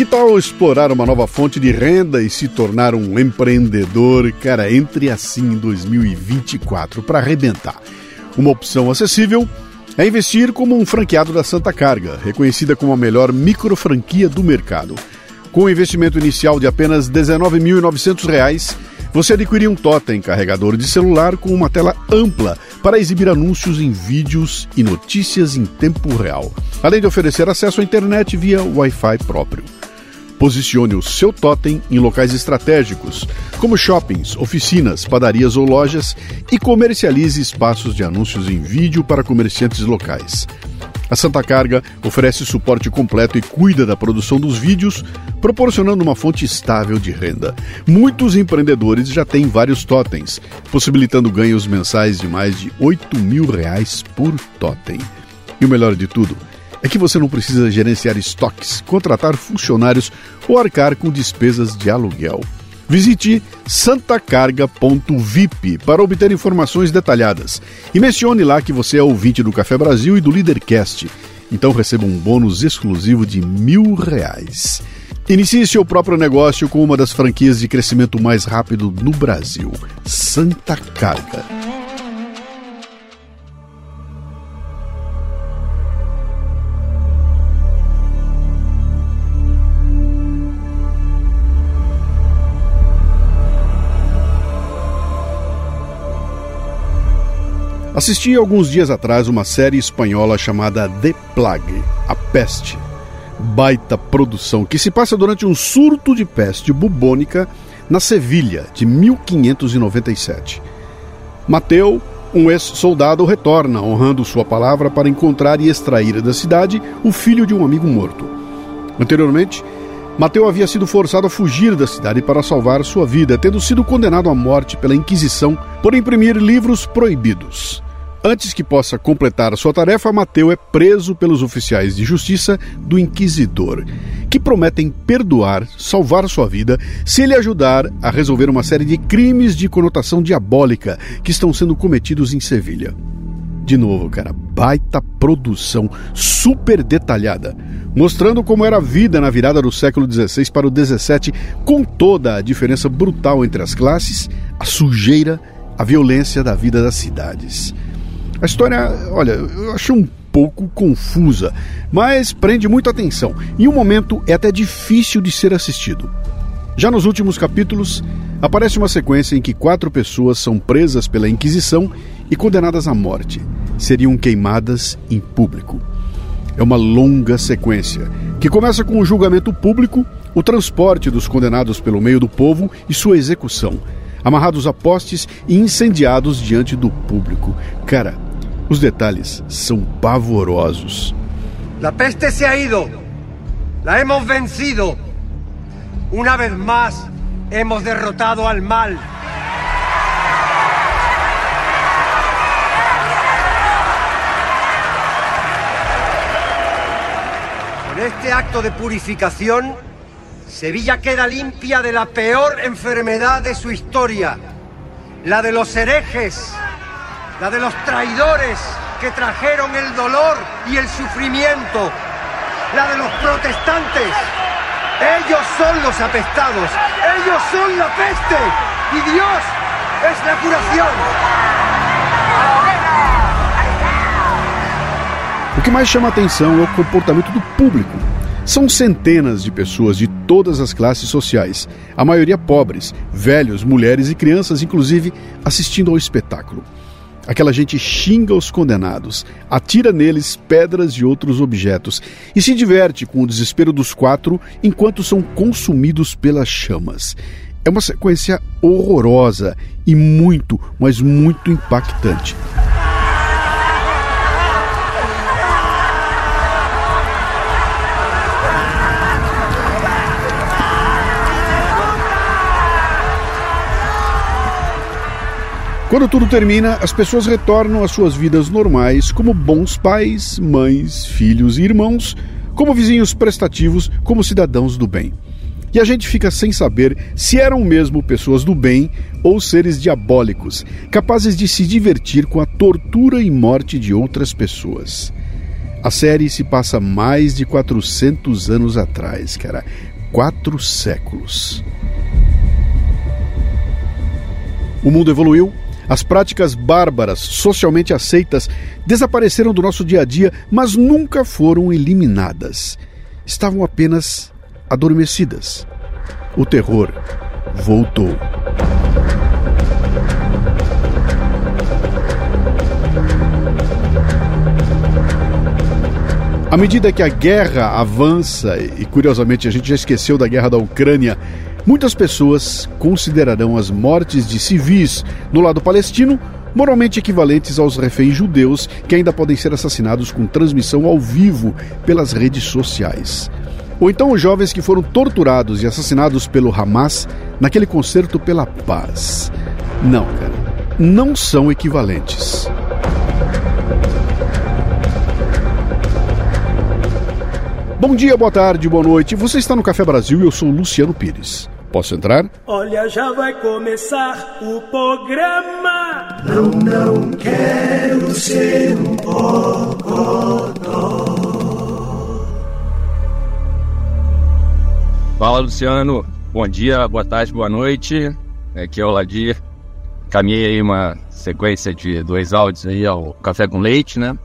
Que tal explorar uma nova fonte de renda e se tornar um empreendedor? Cara, entre assim em 2024 para arrebentar. Uma opção acessível é investir como um franqueado da Santa Carga, reconhecida como a melhor micro franquia do mercado. Com um investimento inicial de apenas R$ 19.900, você adquirir um totem carregador de celular com uma tela ampla para exibir anúncios em vídeos e notícias em tempo real, além de oferecer acesso à internet via Wi-Fi próprio. Posicione o seu totem em locais estratégicos, como shoppings, oficinas, padarias ou lojas, e comercialize espaços de anúncios em vídeo para comerciantes locais. A Santa Carga oferece suporte completo e cuida da produção dos vídeos, proporcionando uma fonte estável de renda. Muitos empreendedores já têm vários totens, possibilitando ganhos mensais de mais de 8 mil reais por totem. E o melhor de tudo é que você não precisa gerenciar estoques, contratar funcionários ou arcar com despesas de aluguel. Visite santacarga.vip para obter informações detalhadas e mencione lá que você é ouvinte do Café Brasil e do Leadercast. Então receba um bônus exclusivo de mil reais. Inicie seu próprio negócio com uma das franquias de crescimento mais rápido no Brasil, Santa Carga. Assisti alguns dias atrás uma série espanhola chamada The Plague, A Peste. Baita produção que se passa durante um surto de peste bubônica na Sevilha de 1597. Mateu, um ex-soldado, retorna honrando sua palavra para encontrar e extrair da cidade o filho de um amigo morto. Anteriormente, Mateu havia sido forçado a fugir da cidade para salvar sua vida, tendo sido condenado à morte pela Inquisição por imprimir livros proibidos. Antes que possa completar sua tarefa, Mateu é preso pelos oficiais de justiça do Inquisidor, que prometem perdoar, salvar sua vida, se ele ajudar a resolver uma série de crimes de conotação diabólica que estão sendo cometidos em Sevilha. De novo, cara, baita produção, super detalhada, mostrando como era a vida na virada do século XVI para o XVII, com toda a diferença brutal entre as classes, a sujeira, a violência da vida das cidades. A história, olha, eu acho um pouco confusa, mas prende muita atenção. Em um momento é até difícil de ser assistido. Já nos últimos capítulos, aparece uma sequência em que quatro pessoas são presas pela Inquisição e condenadas à morte. Seriam queimadas em público. É uma longa sequência, que começa com o julgamento público, o transporte dos condenados pelo meio do povo e sua execução, amarrados a postes e incendiados diante do público. Cara, os detalles são pavorosos. La peste se ha ido. La hemos vencido. Una vez más, hemos derrotado al mal. Con este acto de purificación, Sevilla queda limpia de la peor enfermedad de su historia, la de los herejes la de los traidores que trajeron el dolor y el sufrimiento, la de los protestantes. Ellos son los apestados, ellos son la peste y Dios es la curación. O que mais chama atenção é o comportamento do público. São centenas de pessoas de todas as classes sociais, a maioria pobres, velhos, mulheres e crianças, inclusive, assistindo ao espetáculo. Aquela gente xinga os condenados, atira neles pedras e outros objetos e se diverte com o desespero dos quatro enquanto são consumidos pelas chamas. É uma sequência horrorosa e muito, mas muito impactante. Quando tudo termina, as pessoas retornam às suas vidas normais como bons pais, mães, filhos e irmãos, como vizinhos prestativos, como cidadãos do bem. E a gente fica sem saber se eram mesmo pessoas do bem ou seres diabólicos, capazes de se divertir com a tortura e morte de outras pessoas. A série se passa mais de 400 anos atrás, cara. quatro séculos. O mundo evoluiu, as práticas bárbaras, socialmente aceitas, desapareceram do nosso dia a dia, mas nunca foram eliminadas. Estavam apenas adormecidas. O terror voltou. À medida que a guerra avança, e curiosamente a gente já esqueceu da guerra da Ucrânia, muitas pessoas considerarão as mortes de civis no lado palestino moralmente equivalentes aos reféns judeus que ainda podem ser assassinados com transmissão ao vivo pelas redes sociais. Ou então os jovens que foram torturados e assassinados pelo Hamas naquele concerto pela paz. Não, cara, não são equivalentes. Bom dia, boa tarde, boa noite. Você está no Café Brasil e eu sou Luciano Pires. Posso entrar? Olha, já vai começar o programa. Não, não quero ser um bocodó. Fala, Luciano. Bom dia, boa tarde, boa noite. Aqui é o Ladir. Caminhei aí uma sequência de dois áudios aí ao Café com Leite, né?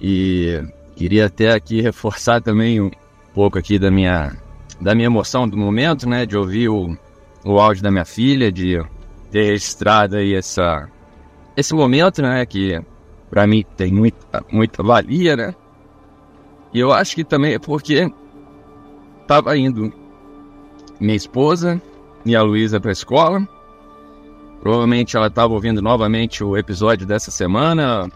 E Queria até aqui reforçar também um pouco aqui da minha, da minha emoção do momento, né? De ouvir o, o áudio da minha filha, de ter registrado aí essa, esse momento, né? Que para mim tem muita, muita valia, né? E eu acho que também é porque tava indo minha esposa e a Luísa para a escola. Provavelmente ela estava ouvindo novamente o episódio dessa semana,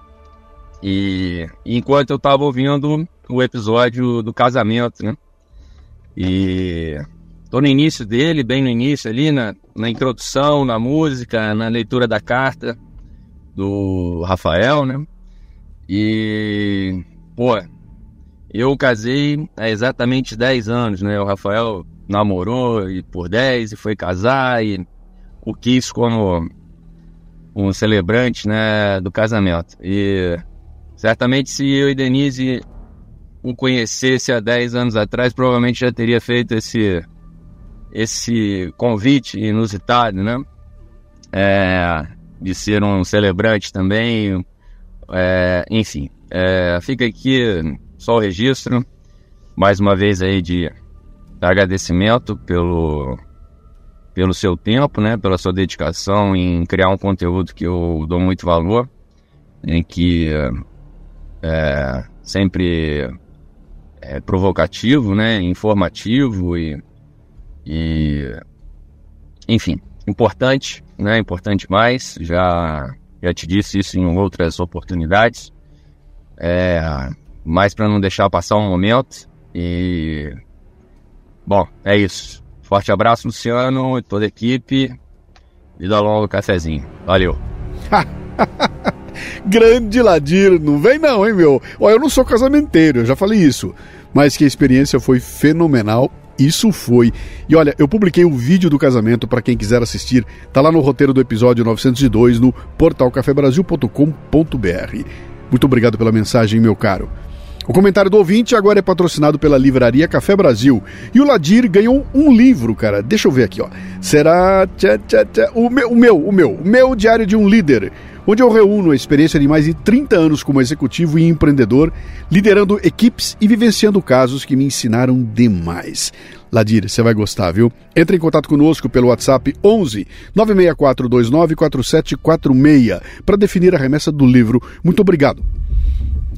e, enquanto eu tava ouvindo o episódio do casamento, né? E tô no início dele, bem no início ali, na, na introdução, na música, na leitura da carta do Rafael, né? E, pô, eu casei há exatamente 10 anos, né? O Rafael namorou e por 10 e foi casar e o quis como um celebrante, né, do casamento. E Certamente, se eu e Denise o conhecesse há 10 anos atrás, provavelmente já teria feito esse, esse convite inusitado, né? É, de ser um celebrante também. É, enfim, é, fica aqui só o registro, mais uma vez aí de agradecimento pelo, pelo seu tempo, né? Pela sua dedicação em criar um conteúdo que eu dou muito valor, em que é, sempre é, provocativo, né, informativo e, e, enfim, importante, né, importante mais. Já já te disse isso em outras oportunidades, é, mas para não deixar passar um momento e bom, é isso. Forte abraço, Luciano, toda a equipe. Vida longa, cafezinho. Valeu. Grande Ladir, não vem não, hein, meu? Ó, eu não sou casamenteiro, eu já falei isso. Mas que a experiência foi fenomenal isso foi. E olha, eu publiquei um vídeo do casamento para quem quiser assistir. Tá lá no roteiro do episódio 902 no portalcafebrasil.com.br. Muito obrigado pela mensagem, meu caro. O comentário do ouvinte agora é patrocinado pela livraria Café Brasil. E o Ladir ganhou um livro, cara. Deixa eu ver aqui, ó. Será. Tchá, tchá, tchá. O meu, o meu, o meu. O meu Diário de um Líder onde eu reúno a experiência de mais de 30 anos como executivo e empreendedor, liderando equipes e vivenciando casos que me ensinaram demais. Ladir, você vai gostar, viu? Entre em contato conosco pelo WhatsApp 11 964294746 para definir a remessa do livro. Muito obrigado.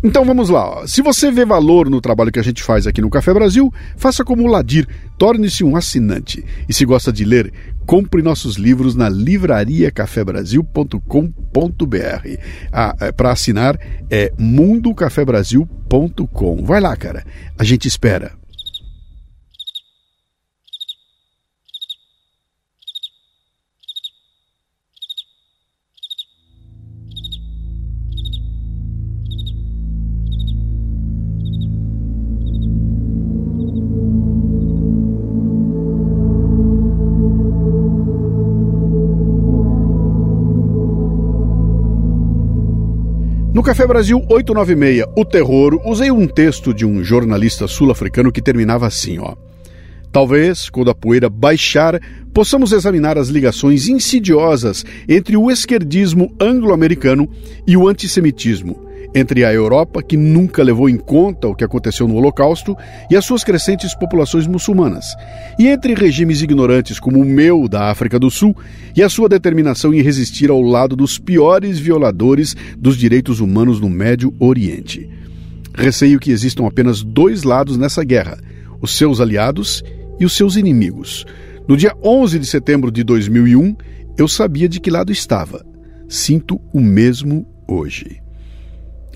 Então vamos lá. Se você vê valor no trabalho que a gente faz aqui no Café Brasil, faça como o Ladir, torne-se um assinante. E se gosta de ler, compre nossos livros na livrariacafebrasil.com.br. Ah, é, Para assinar é mundocafebrasil.com. Vai lá, cara. A gente espera. Café Brasil 896, O Terror, usei um texto de um jornalista sul-africano que terminava assim, ó. Talvez, quando a poeira baixar, possamos examinar as ligações insidiosas entre o esquerdismo anglo-americano e o antissemitismo, entre a Europa, que nunca levou em conta o que aconteceu no Holocausto, e as suas crescentes populações muçulmanas, e entre regimes ignorantes como o meu da África do Sul e a sua determinação em resistir ao lado dos piores violadores dos direitos humanos no Médio Oriente. Receio que existam apenas dois lados nessa guerra: os seus aliados e os seus inimigos. No dia 11 de setembro de 2001, eu sabia de que lado estava. Sinto o mesmo hoje.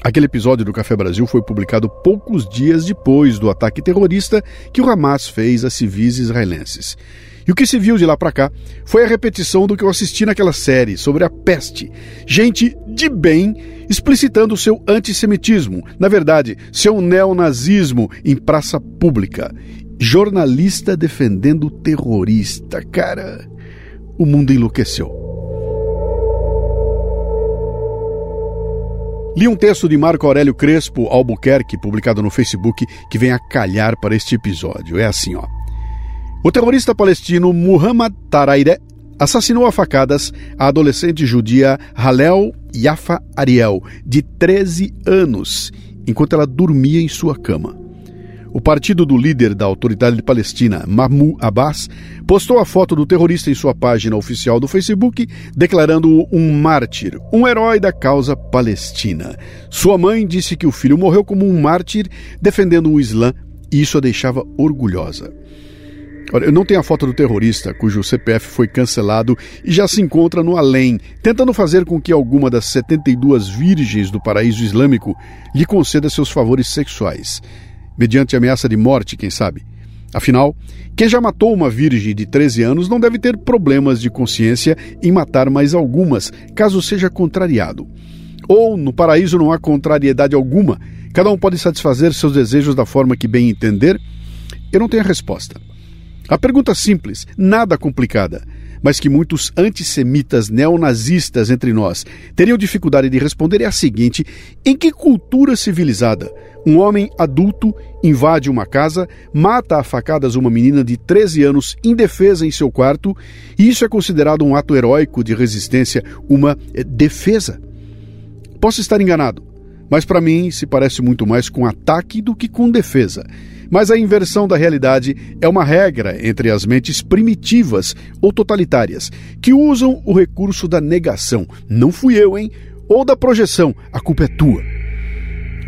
Aquele episódio do Café Brasil foi publicado poucos dias depois do ataque terrorista que o Hamas fez a civis israelenses. E o que se viu de lá para cá foi a repetição do que eu assisti naquela série sobre a peste. Gente de bem explicitando seu antissemitismo, na verdade, seu neonazismo em praça pública. Jornalista defendendo terrorista. Cara, o mundo enlouqueceu. Li um texto de Marco Aurélio Crespo Albuquerque, publicado no Facebook, que vem a calhar para este episódio. É assim, ó. O terrorista palestino Muhammad Taraire assassinou a facadas a adolescente judia Halel Yafa Ariel, de 13 anos, enquanto ela dormia em sua cama. O partido do líder da autoridade palestina, Mahmoud Abbas, postou a foto do terrorista em sua página oficial do Facebook, declarando-o um mártir, um herói da causa palestina. Sua mãe disse que o filho morreu como um mártir defendendo o Islã e isso a deixava orgulhosa. Olha, eu não tenho a foto do terrorista, cujo CPF foi cancelado e já se encontra no além, tentando fazer com que alguma das 72 virgens do paraíso islâmico lhe conceda seus favores sexuais mediante ameaça de morte, quem sabe. Afinal, quem já matou uma virgem de 13 anos não deve ter problemas de consciência em matar mais algumas, caso seja contrariado. Ou no paraíso não há contrariedade alguma, cada um pode satisfazer seus desejos da forma que bem entender? Eu não tenho a resposta. A pergunta simples, nada complicada, mas que muitos antissemitas neonazistas entre nós teriam dificuldade de responder é a seguinte: em que cultura civilizada um homem adulto invade uma casa, mata a facadas uma menina de 13 anos indefesa em seu quarto, e isso é considerado um ato heróico de resistência, uma eh, defesa. Posso estar enganado, mas para mim se parece muito mais com ataque do que com defesa. Mas a inversão da realidade é uma regra entre as mentes primitivas ou totalitárias, que usam o recurso da negação. Não fui eu, hein? Ou da projeção, a culpa é tua.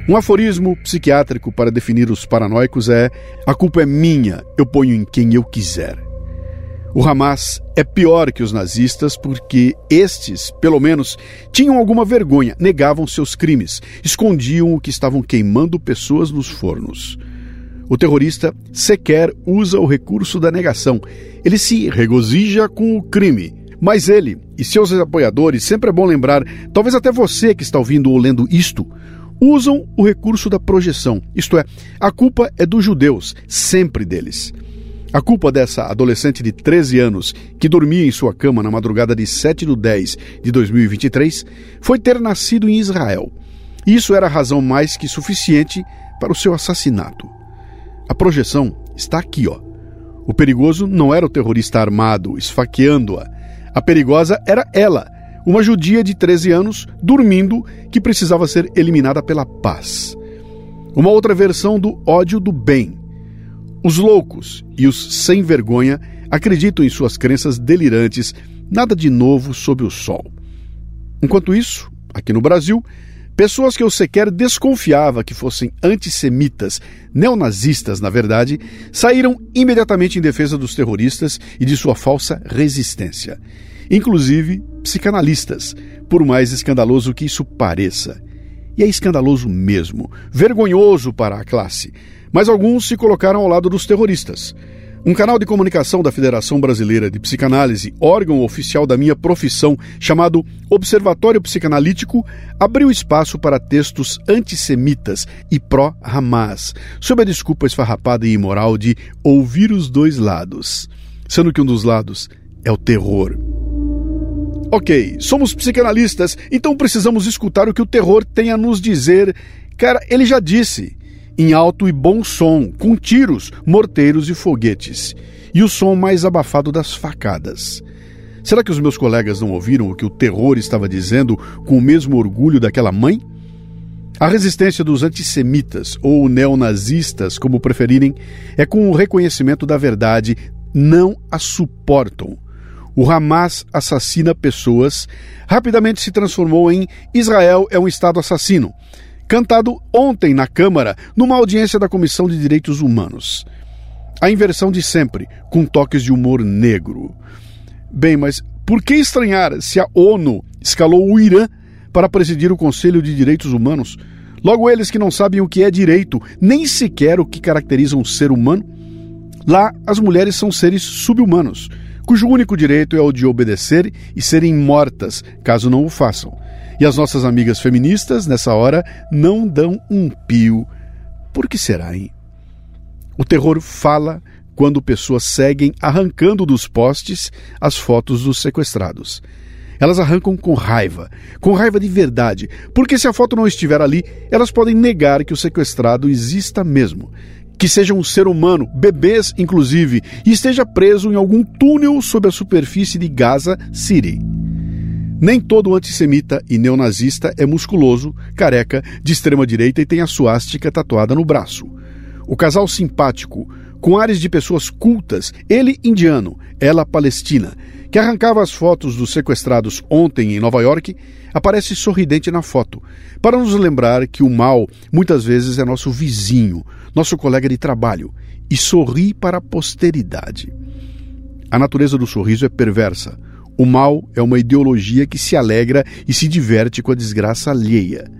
Um aforismo psiquiátrico para definir os paranoicos é: a culpa é minha, eu ponho em quem eu quiser. O Hamas é pior que os nazistas porque estes, pelo menos, tinham alguma vergonha, negavam seus crimes, escondiam o que estavam queimando pessoas nos fornos. O terrorista sequer usa o recurso da negação. Ele se regozija com o crime. Mas ele e seus apoiadores, sempre é bom lembrar, talvez até você que está ouvindo ou lendo isto, usam o recurso da projeção, isto é, a culpa é dos judeus, sempre deles. A culpa dessa adolescente de 13 anos que dormia em sua cama na madrugada de 7 de 10 de 2023 foi ter nascido em Israel. Isso era razão mais que suficiente para o seu assassinato. A projeção está aqui, ó. O perigoso não era o terrorista armado esfaqueando-a. A perigosa era ela, uma judia de 13 anos dormindo que precisava ser eliminada pela paz. Uma outra versão do ódio do bem. Os loucos e os sem vergonha acreditam em suas crenças delirantes, nada de novo sob o sol. Enquanto isso, aqui no Brasil, pessoas que eu sequer desconfiava que fossem antissemitas, neonazistas, na verdade, saíram imediatamente em defesa dos terroristas e de sua falsa resistência inclusive psicanalistas, por mais escandaloso que isso pareça. E é escandaloso mesmo, vergonhoso para a classe. Mas alguns se colocaram ao lado dos terroristas. Um canal de comunicação da Federação Brasileira de Psicanálise, órgão oficial da minha profissão, chamado Observatório Psicanalítico, abriu espaço para textos antissemitas e pró-Hamas, sob a desculpa esfarrapada e imoral de ouvir os dois lados, sendo que um dos lados é o terror. Ok, somos psicanalistas, então precisamos escutar o que o terror tem a nos dizer. Cara, ele já disse. em alto e bom som, com tiros, morteiros e foguetes, e o som mais abafado das facadas. Será que os meus colegas não ouviram o que o terror estava dizendo com o mesmo orgulho daquela mãe? A resistência dos antissemitas ou neonazistas, como preferirem, é com o reconhecimento da verdade, não a suportam. O Hamas assassina pessoas rapidamente se transformou em Israel é um Estado assassino, cantado ontem na Câmara, numa audiência da Comissão de Direitos Humanos. A inversão de sempre, com toques de humor negro. Bem, mas por que estranhar se a ONU escalou o Irã para presidir o Conselho de Direitos Humanos? Logo, eles que não sabem o que é direito, nem sequer o que caracteriza um ser humano? Lá, as mulheres são seres subhumanos, cujo único direito é o de obedecer e serem mortas, caso não o façam. E as nossas amigas feministas, nessa hora, não dão um pio. Por que será, hein? O terror fala quando pessoas seguem arrancando dos postes as fotos dos sequestrados. Elas arrancam com raiva, com raiva de verdade, porque se a foto não estiver ali, elas podem negar que o sequestrado exista mesmo, que seja um ser humano, bebês inclusive, e esteja preso em algum túnel sob a superfície de Gaza City. Nem todo antissemita e neonazista é musculoso, careca, de extrema direita e tem a suástica tatuada no braço. O casal simpático, com ares de pessoas cultas, ele indiano, ela palestina, que arrancava as fotos dos sequestrados ontem em Nova York, aparece sorridente na foto, para nos lembrar que o mal muitas vezes é nosso vizinho, nosso colega de trabalho, e sorri para a posteridade. A natureza do sorriso é perversa. O mal é uma ideologia que se alegra e se diverte com a desgraça alheia.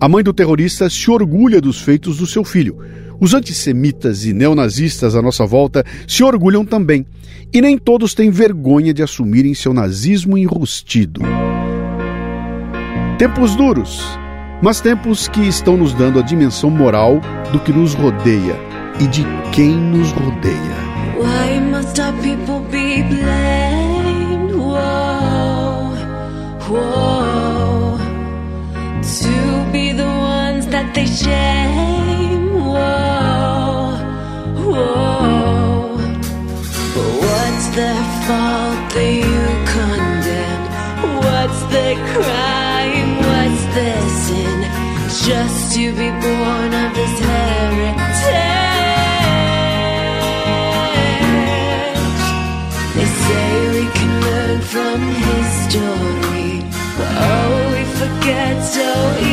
A mãe do terrorista se orgulha dos feitos do seu filho, os antissemitas e neonazistas à nossa volta se orgulham também, e nem todos têm vergonha de assumirem seu nazismo enrustido. Tempos duros, mas tempos que estão nos dando a dimensão moral do que nos rodeia e de quem nos rodeia. Why must our people be blamed? Whoa, whoa, to be the ones that they share. Their fault that you condemn? What's their crime? What's their sin? Just to be born of this heritage. They say we can learn from history, but oh, we forget so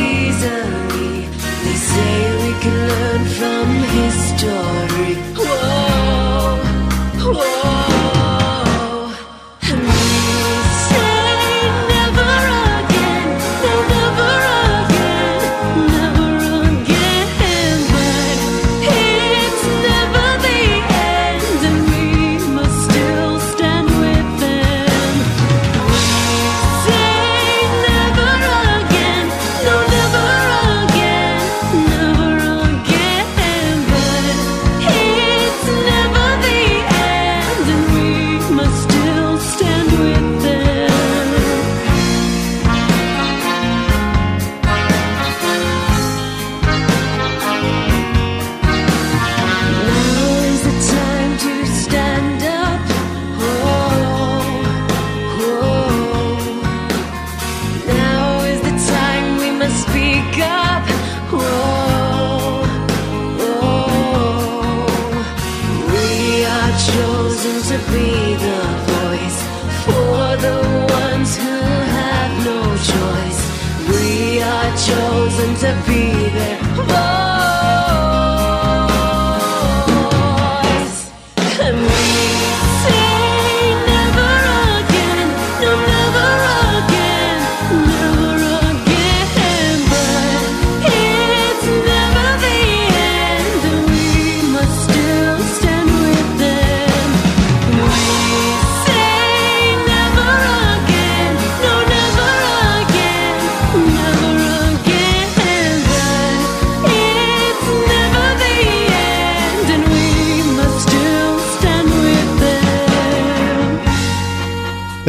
easily. They say we can learn from history.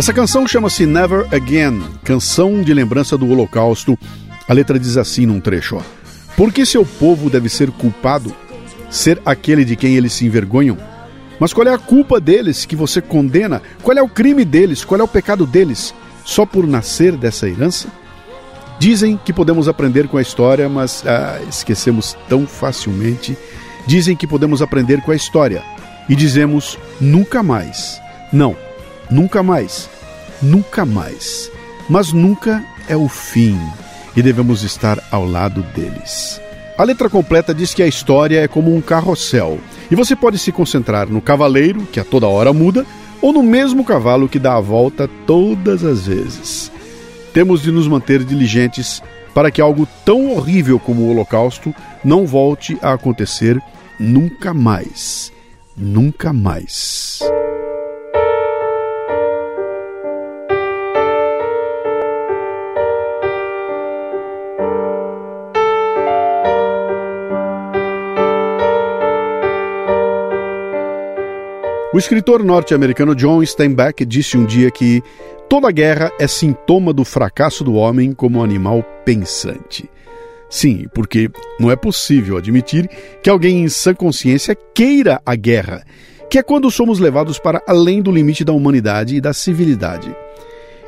Essa canção chama-se Never Again, canção de lembrança do Holocausto. A letra diz assim num trecho: ó, Por que seu povo deve ser culpado? Ser aquele de quem eles se envergonham? Mas qual é a culpa deles que você condena? Qual é o crime deles? Qual é o pecado deles? Só por nascer dessa herança? Dizem que podemos aprender com a história, mas ah, esquecemos tão facilmente. Dizem que podemos aprender com a história e dizemos nunca mais. Não, nunca mais, nunca mais. Mas nunca é o fim e devemos estar ao lado deles. A letra completa diz que a história é como um carrossel e você pode se concentrar no cavaleiro, que a toda hora muda, ou no mesmo cavalo que dá a volta todas as vezes. Temos de nos manter diligentes para que algo tão horrível como o Holocausto não volte a acontecer nunca mais. Nunca mais. Escritor norte-americano John Steinbeck disse um dia que toda guerra é sintoma do fracasso do homem como animal pensante. Sim, porque não é possível admitir que alguém em sã consciência queira a guerra, que é quando somos levados para além do limite da humanidade e da civilidade.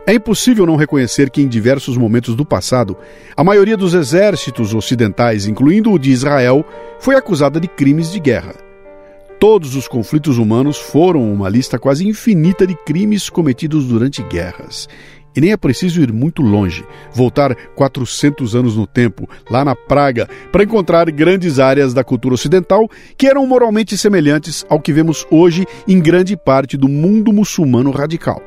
É impossível não reconhecer que, em diversos momentos do passado, a maioria dos exércitos ocidentais, incluindo o de Israel, foi acusada de crimes de guerra. Todos os conflitos humanos foram uma lista quase infinita de crimes cometidos durante guerras. E nem é preciso ir muito longe, voltar 400 anos no tempo, lá na Praga, para encontrar grandes áreas da cultura ocidental que eram moralmente semelhantes ao que vemos hoje em grande parte do mundo muçulmano radical.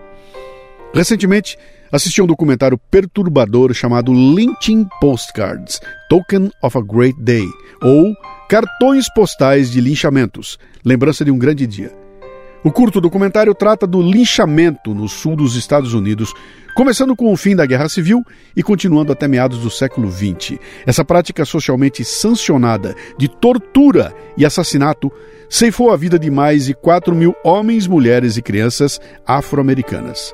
Recentemente, assisti a um documentário perturbador chamado Lynching Postcards Token of a Great Day, ou Cartões Postais de Linchamentos Lembrança de um Grande Dia. O curto documentário trata do linchamento no sul dos Estados Unidos, começando com o fim da Guerra Civil e continuando até meados do século XX. Essa prática socialmente sancionada de tortura e assassinato ceifou a vida de mais de 4 mil homens, mulheres e crianças afro-americanas.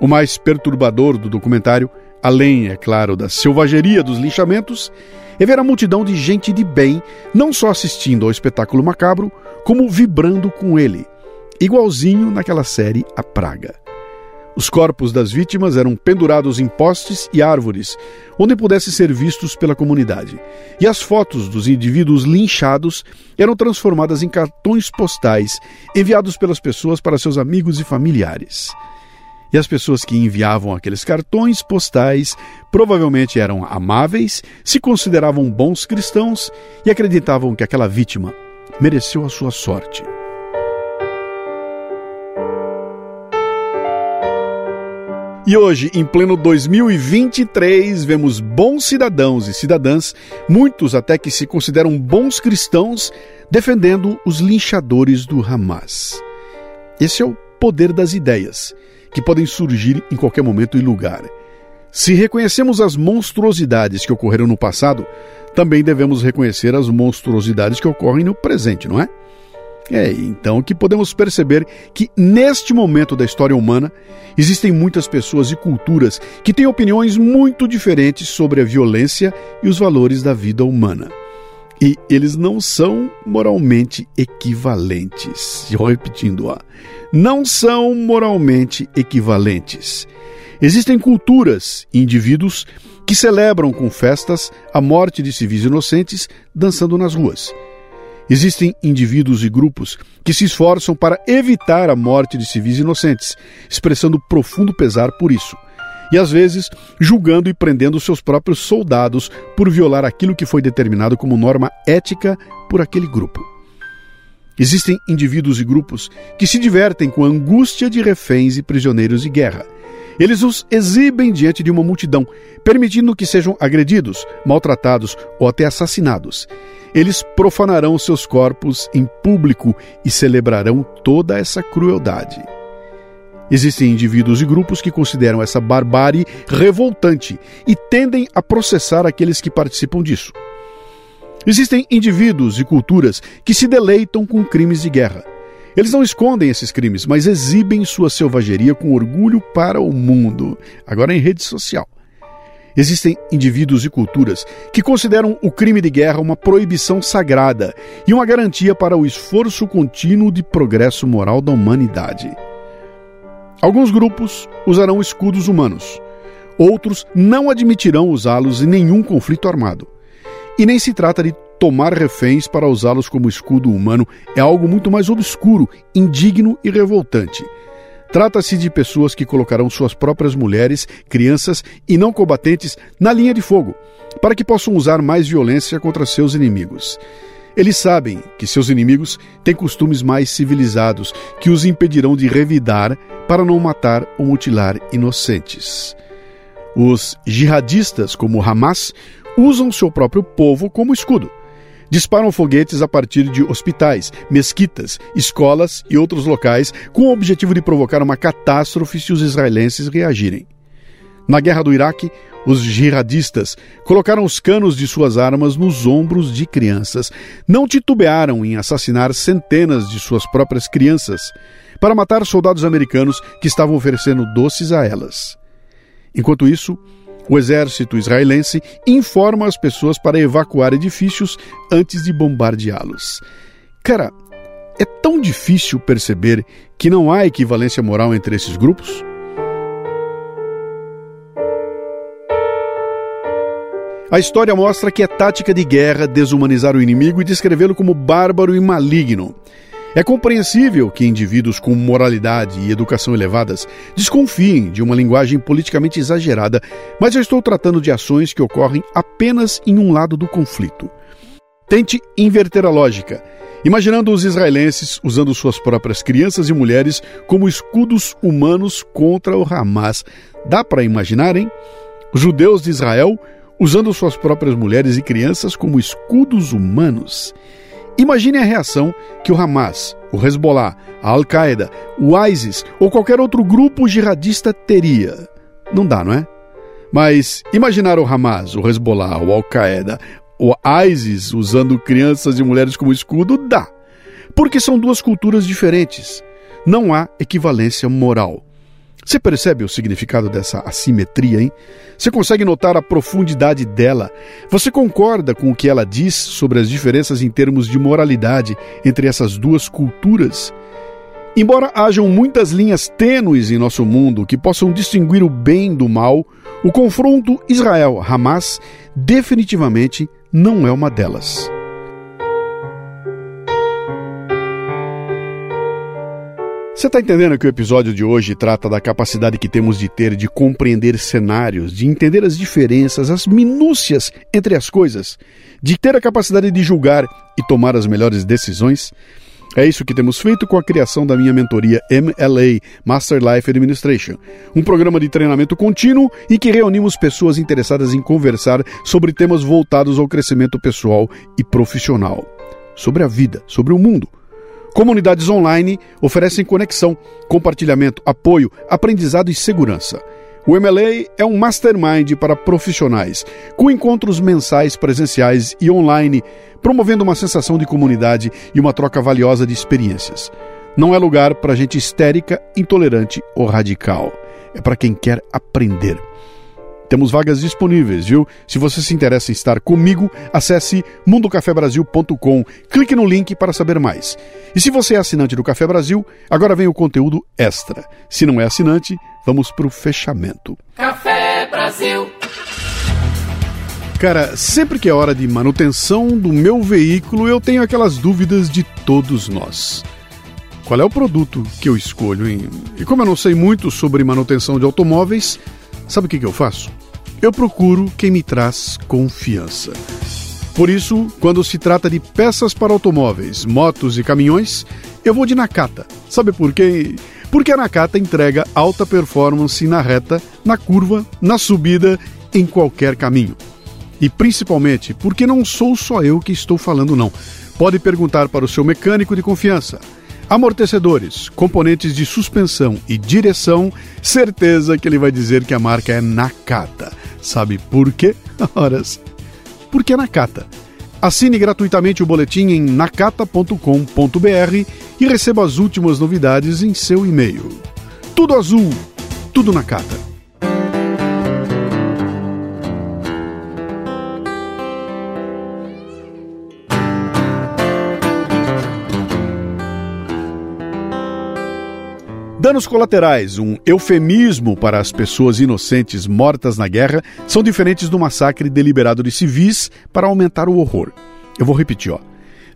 O mais perturbador do documentário, além, é claro, da selvageria dos linchamentos, é ver a multidão de gente de bem não só assistindo ao espetáculo macabro, como vibrando com ele, igualzinho naquela série A Praga. Os corpos das vítimas eram pendurados em postes e árvores, onde pudessem ser vistos pela comunidade. E as fotos dos indivíduos linchados eram transformadas em cartões postais enviados pelas pessoas para seus amigos e familiares. E as pessoas que enviavam aqueles cartões postais provavelmente eram amáveis, se consideravam bons cristãos e acreditavam que aquela vítima mereceu a sua sorte. E hoje, em pleno 2023, vemos bons cidadãos e cidadãs, muitos até que se consideram bons cristãos, defendendo os linchadores do Hamas. Esse é o poder das ideias que podem surgir em qualquer momento e lugar. Se reconhecemos as monstruosidades que ocorreram no passado, também devemos reconhecer as monstruosidades que ocorrem no presente, não é? É então que podemos perceber que neste momento da história humana existem muitas pessoas e culturas que têm opiniões muito diferentes sobre a violência e os valores da vida humana. E eles não são moralmente equivalentes. Repetindo, ó não são moralmente equivalentes. Existem culturas e indivíduos que celebram com festas a morte de civis inocentes dançando nas ruas. Existem indivíduos e grupos que se esforçam para evitar a morte de civis inocentes, expressando profundo pesar por isso, e às vezes julgando e prendendo seus próprios soldados por violar aquilo que foi determinado como norma ética por aquele grupo. Existem indivíduos e grupos que se divertem com a angústia de reféns e prisioneiros de guerra. Eles os exibem diante de uma multidão, permitindo que sejam agredidos, maltratados ou até assassinados. Eles profanarão seus corpos em público e celebrarão toda essa crueldade. Existem indivíduos e grupos que consideram essa barbárie revoltante e tendem a processar aqueles que participam disso. Existem indivíduos e culturas que se deleitam com crimes de guerra. Eles não escondem esses crimes, mas exibem sua selvageria com orgulho para o mundo, agora em rede social. Existem indivíduos e culturas que consideram o crime de guerra uma proibição sagrada e uma garantia para o esforço contínuo de progresso moral da humanidade. Alguns grupos usarão escudos humanos, outros não admitirão usá-los em nenhum conflito armado. E nem se trata de tomar reféns para usá-los como escudo humano, é algo muito mais obscuro, indigno e revoltante. Trata-se de pessoas que colocarão suas próprias mulheres, crianças e não combatentes na linha de fogo, para que possam usar mais violência contra seus inimigos. Eles sabem que seus inimigos têm costumes mais civilizados que os impedirão de revidar para não matar ou mutilar inocentes. Os jihadistas, como Hamas, usam seu próprio povo como escudo. Disparam foguetes a partir de hospitais, mesquitas, escolas e outros locais com o objetivo de provocar uma catástrofe se os israelenses reagirem. Na guerra do Iraque, os jihadistas colocaram os canos de suas armas nos ombros de crianças. Não titubearam em assassinar centenas de suas próprias crianças para matar soldados americanos que estavam oferecendo doces a elas. Enquanto isso, o exército israelense informa as pessoas para evacuar edifícios antes de bombardeá-los. Cara, é tão difícil perceber que não há equivalência moral entre esses grupos? A história mostra que é tática de guerra desumanizar o inimigo e descrevê-lo como bárbaro e maligno. É compreensível que indivíduos com moralidade e educação elevadas desconfiem de uma linguagem politicamente exagerada, mas eu estou tratando de ações que ocorrem apenas em um lado do conflito. Tente inverter a lógica, imaginando os israelenses usando suas próprias crianças e mulheres como escudos humanos contra o Hamas. Dá para imaginar, hein? Os judeus de Israel usando suas próprias mulheres e crianças como escudos humanos. Imagine a reação que o Hamas, o Hezbollah, a Al-Qaeda, o ISIS ou qualquer outro grupo jihadista teria. Não dá, não é? Mas imaginar o Hamas, o Hezbollah, o Al-Qaeda, o ISIS usando crianças e mulheres como escudo dá. Porque são duas culturas diferentes. Não há equivalência moral. Você percebe o significado dessa assimetria, hein? Você consegue notar a profundidade dela? Você concorda com o que ela diz sobre as diferenças em termos de moralidade entre essas duas culturas? Embora hajam muitas linhas tênues em nosso mundo que possam distinguir o bem do mal, o confronto Israel-Hamas definitivamente não é uma delas. Você está entendendo que o episódio de hoje trata da capacidade que temos de ter de compreender cenários, de entender as diferenças, as minúcias entre as coisas, de ter a capacidade de julgar e tomar as melhores decisões? É isso que temos feito com a criação da minha mentoria MLA, Master Life Administration, um programa de treinamento contínuo em que reunimos pessoas interessadas em conversar sobre temas voltados ao crescimento pessoal e profissional, sobre a vida, sobre o mundo Comunidades online oferecem conexão, compartilhamento, apoio, aprendizado e segurança. O MLA é um mastermind para profissionais, com encontros mensais presenciais e online, promovendo uma sensação de comunidade e uma troca valiosa de experiências. Não é lugar para gente histérica, intolerante ou radical. É para quem quer aprender. Temos vagas disponíveis, viu? Se você se interessa em estar comigo, acesse mundocafebrasil.com. Clique no link para saber mais. E se você é assinante do Café Brasil, agora vem o conteúdo extra. Se não é assinante, vamos para o fechamento. Café Brasil. Cara, sempre que é hora de manutenção do meu veículo, eu tenho aquelas dúvidas de todos nós. Qual é o produto que eu escolho, hein? E como eu não sei muito sobre manutenção de automóveis, Sabe o que, que eu faço? Eu procuro quem me traz confiança. Por isso, quando se trata de peças para automóveis, motos e caminhões, eu vou de Nakata. Sabe por quê? Porque a Nakata entrega alta performance na reta, na curva, na subida, em qualquer caminho. E principalmente porque não sou só eu que estou falando, não. Pode perguntar para o seu mecânico de confiança. Amortecedores, componentes de suspensão e direção, certeza que ele vai dizer que a marca é Nakata. Sabe por quê? Horas. Porque é Nakata. Assine gratuitamente o boletim em nakata.com.br e receba as últimas novidades em seu e-mail. Tudo azul, tudo Nakata. Danos colaterais, um eufemismo para as pessoas inocentes mortas na guerra, são diferentes do massacre deliberado de civis para aumentar o horror. Eu vou repetir, ó.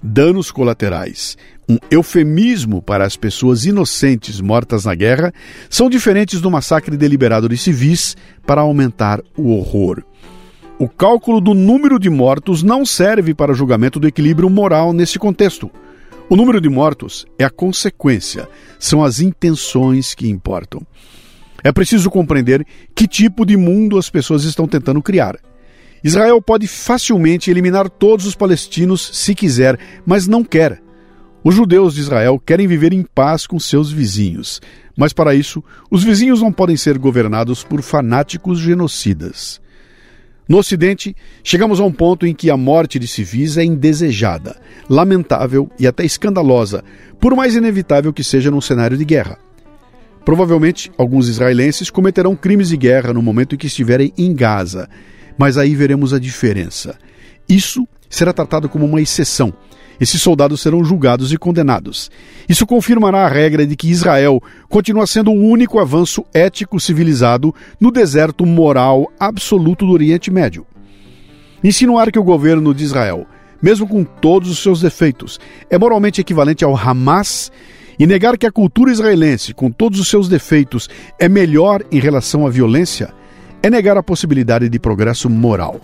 Danos colaterais, um eufemismo para as pessoas inocentes mortas na guerra, são diferentes do massacre deliberado de civis para aumentar o horror. O cálculo do número de mortos não serve para julgamento do equilíbrio moral nesse contexto. O número de mortos é a consequência, são as intenções que importam. É preciso compreender que tipo de mundo as pessoas estão tentando criar. Israel pode facilmente eliminar todos os palestinos se quiser, mas não quer. Os judeus de Israel querem viver em paz com seus vizinhos, mas para isso, os vizinhos não podem ser governados por fanáticos genocidas. No Ocidente, chegamos a um ponto em que a morte de civis é indesejada, lamentável e até escandalosa, por mais inevitável que seja num cenário de guerra. Provavelmente, alguns israelenses cometerão crimes de guerra no momento em que estiverem em Gaza, mas aí veremos a diferença. Isso será tratado como uma exceção. Esses soldados serão julgados e condenados. Isso confirmará a regra de que Israel continua sendo o único avanço ético civilizado no deserto moral absoluto do Oriente Médio. Insinuar que o governo de Israel, mesmo com todos os seus defeitos, é moralmente equivalente ao Hamas e negar que a cultura israelense, com todos os seus defeitos, é melhor em relação à violência, é negar a possibilidade de progresso moral.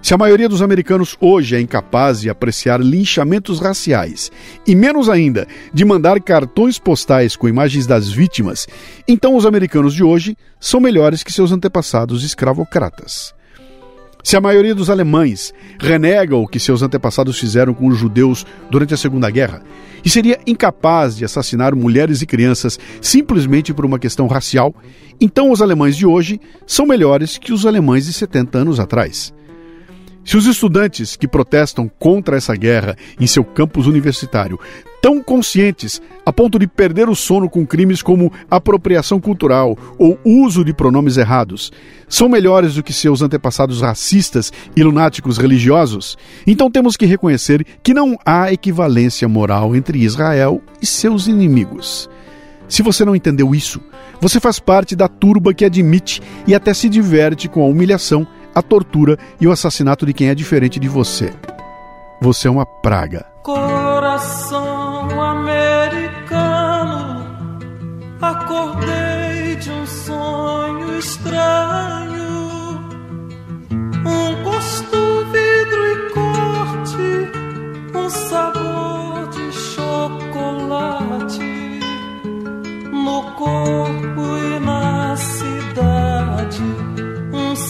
Se a maioria dos americanos hoje é incapaz de apreciar linchamentos raciais, e menos ainda de mandar cartões postais com imagens das vítimas, então os americanos de hoje são melhores que seus antepassados escravocratas. Se a maioria dos alemães renega o que seus antepassados fizeram com os judeus durante a Segunda Guerra e seria incapaz de assassinar mulheres e crianças simplesmente por uma questão racial, então os alemães de hoje são melhores que os alemães de 70 anos atrás. Se os estudantes que protestam contra essa guerra em seu campus universitário tão conscientes a ponto de perder o sono com crimes como apropriação cultural ou uso de pronomes errados, são melhores do que seus antepassados racistas e lunáticos religiosos, então temos que reconhecer que não há equivalência moral entre Israel e seus inimigos. Se você não entendeu isso, você faz parte da turba que admite e até se diverte com a humilhação a tortura e o assassinato de quem é diferente de você. Você é uma praga. Coração americano, acordei de um sonho estranho. Um gosto, vidro e corte, um sabor de chocolate no corpo e na cidade.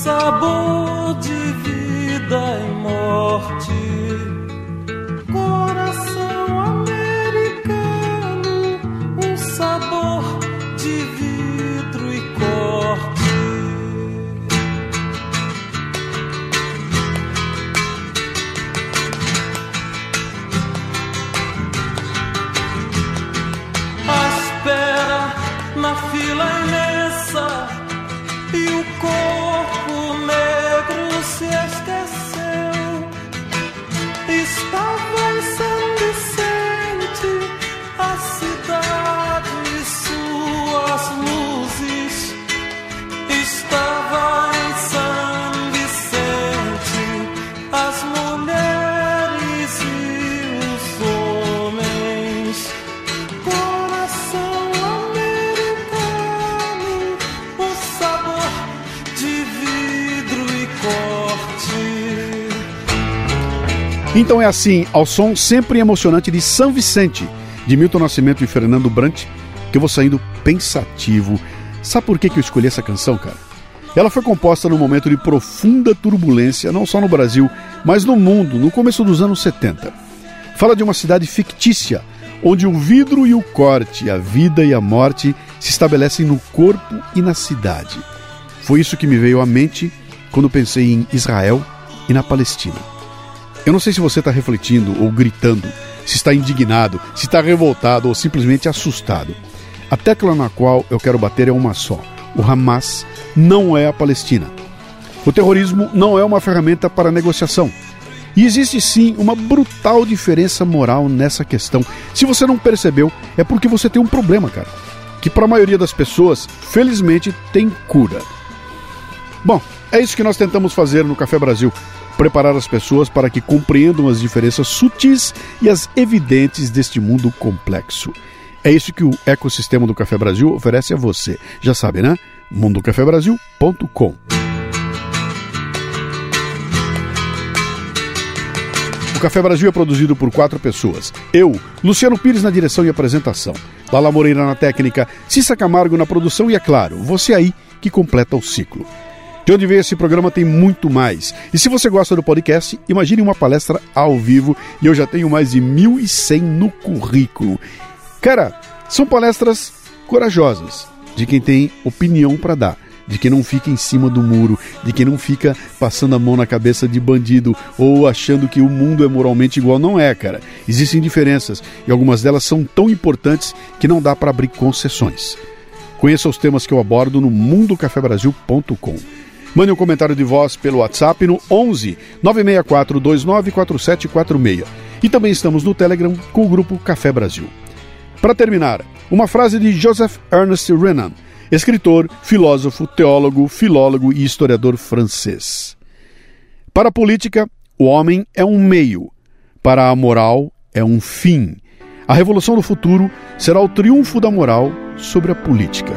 Sabor vida e morte. Então é assim, ao som sempre emocionante de São Vicente, de Milton Nascimento e Fernando Brant, que eu vou saindo pensativo. Sabe por que, que eu escolhi essa canção, cara? Ela foi composta num momento de profunda turbulência, não só no Brasil, mas no mundo, no começo dos anos 70. Fala de uma cidade fictícia, onde o vidro e o corte, a vida e a morte se estabelecem no corpo e na cidade. Foi isso que me veio à mente quando pensei em Israel e na Palestina. Eu não sei se você está refletindo ou gritando, se está indignado, se está revoltado ou simplesmente assustado. A tecla na qual eu quero bater é uma só: o Hamas não é a Palestina. O terrorismo não é uma ferramenta para negociação. E existe sim uma brutal diferença moral nessa questão. Se você não percebeu, é porque você tem um problema, cara. que para a maioria das pessoas, felizmente, tem cura. Bom, é isso que nós tentamos fazer no Café Brasil. Preparar as pessoas para que compreendam as diferenças sutis e as evidentes deste mundo complexo. É isso que o ecossistema do Café Brasil oferece a você. Já sabe, né? mundocafebrasil.com. O Café Brasil é produzido por quatro pessoas. Eu, Luciano Pires na direção e apresentação. Lala Moreira na técnica, Cissa Camargo na produção e, é claro, você aí que completa o ciclo. De onde veio esse programa tem muito mais. E se você gosta do podcast, imagine uma palestra ao vivo e eu já tenho mais de 1.100 no currículo. Cara, são palestras corajosas, de quem tem opinião para dar de que não fica em cima do muro, de que não fica passando a mão na cabeça de bandido ou achando que o mundo é moralmente igual. Não é, cara. Existem diferenças e algumas delas são tão importantes que não dá para abrir concessões. Conheça os temas que eu abordo no mundocafebrasil.com. Mande um comentário de voz pelo WhatsApp no 11 964 294746. E também estamos no Telegram com o grupo Café Brasil. Para terminar, uma frase de Joseph Ernest Renan escritor, filósofo, teólogo, filólogo e historiador francês. Para a política, o homem é um meio, para a moral, é um fim. A revolução do futuro será o triunfo da moral sobre a política.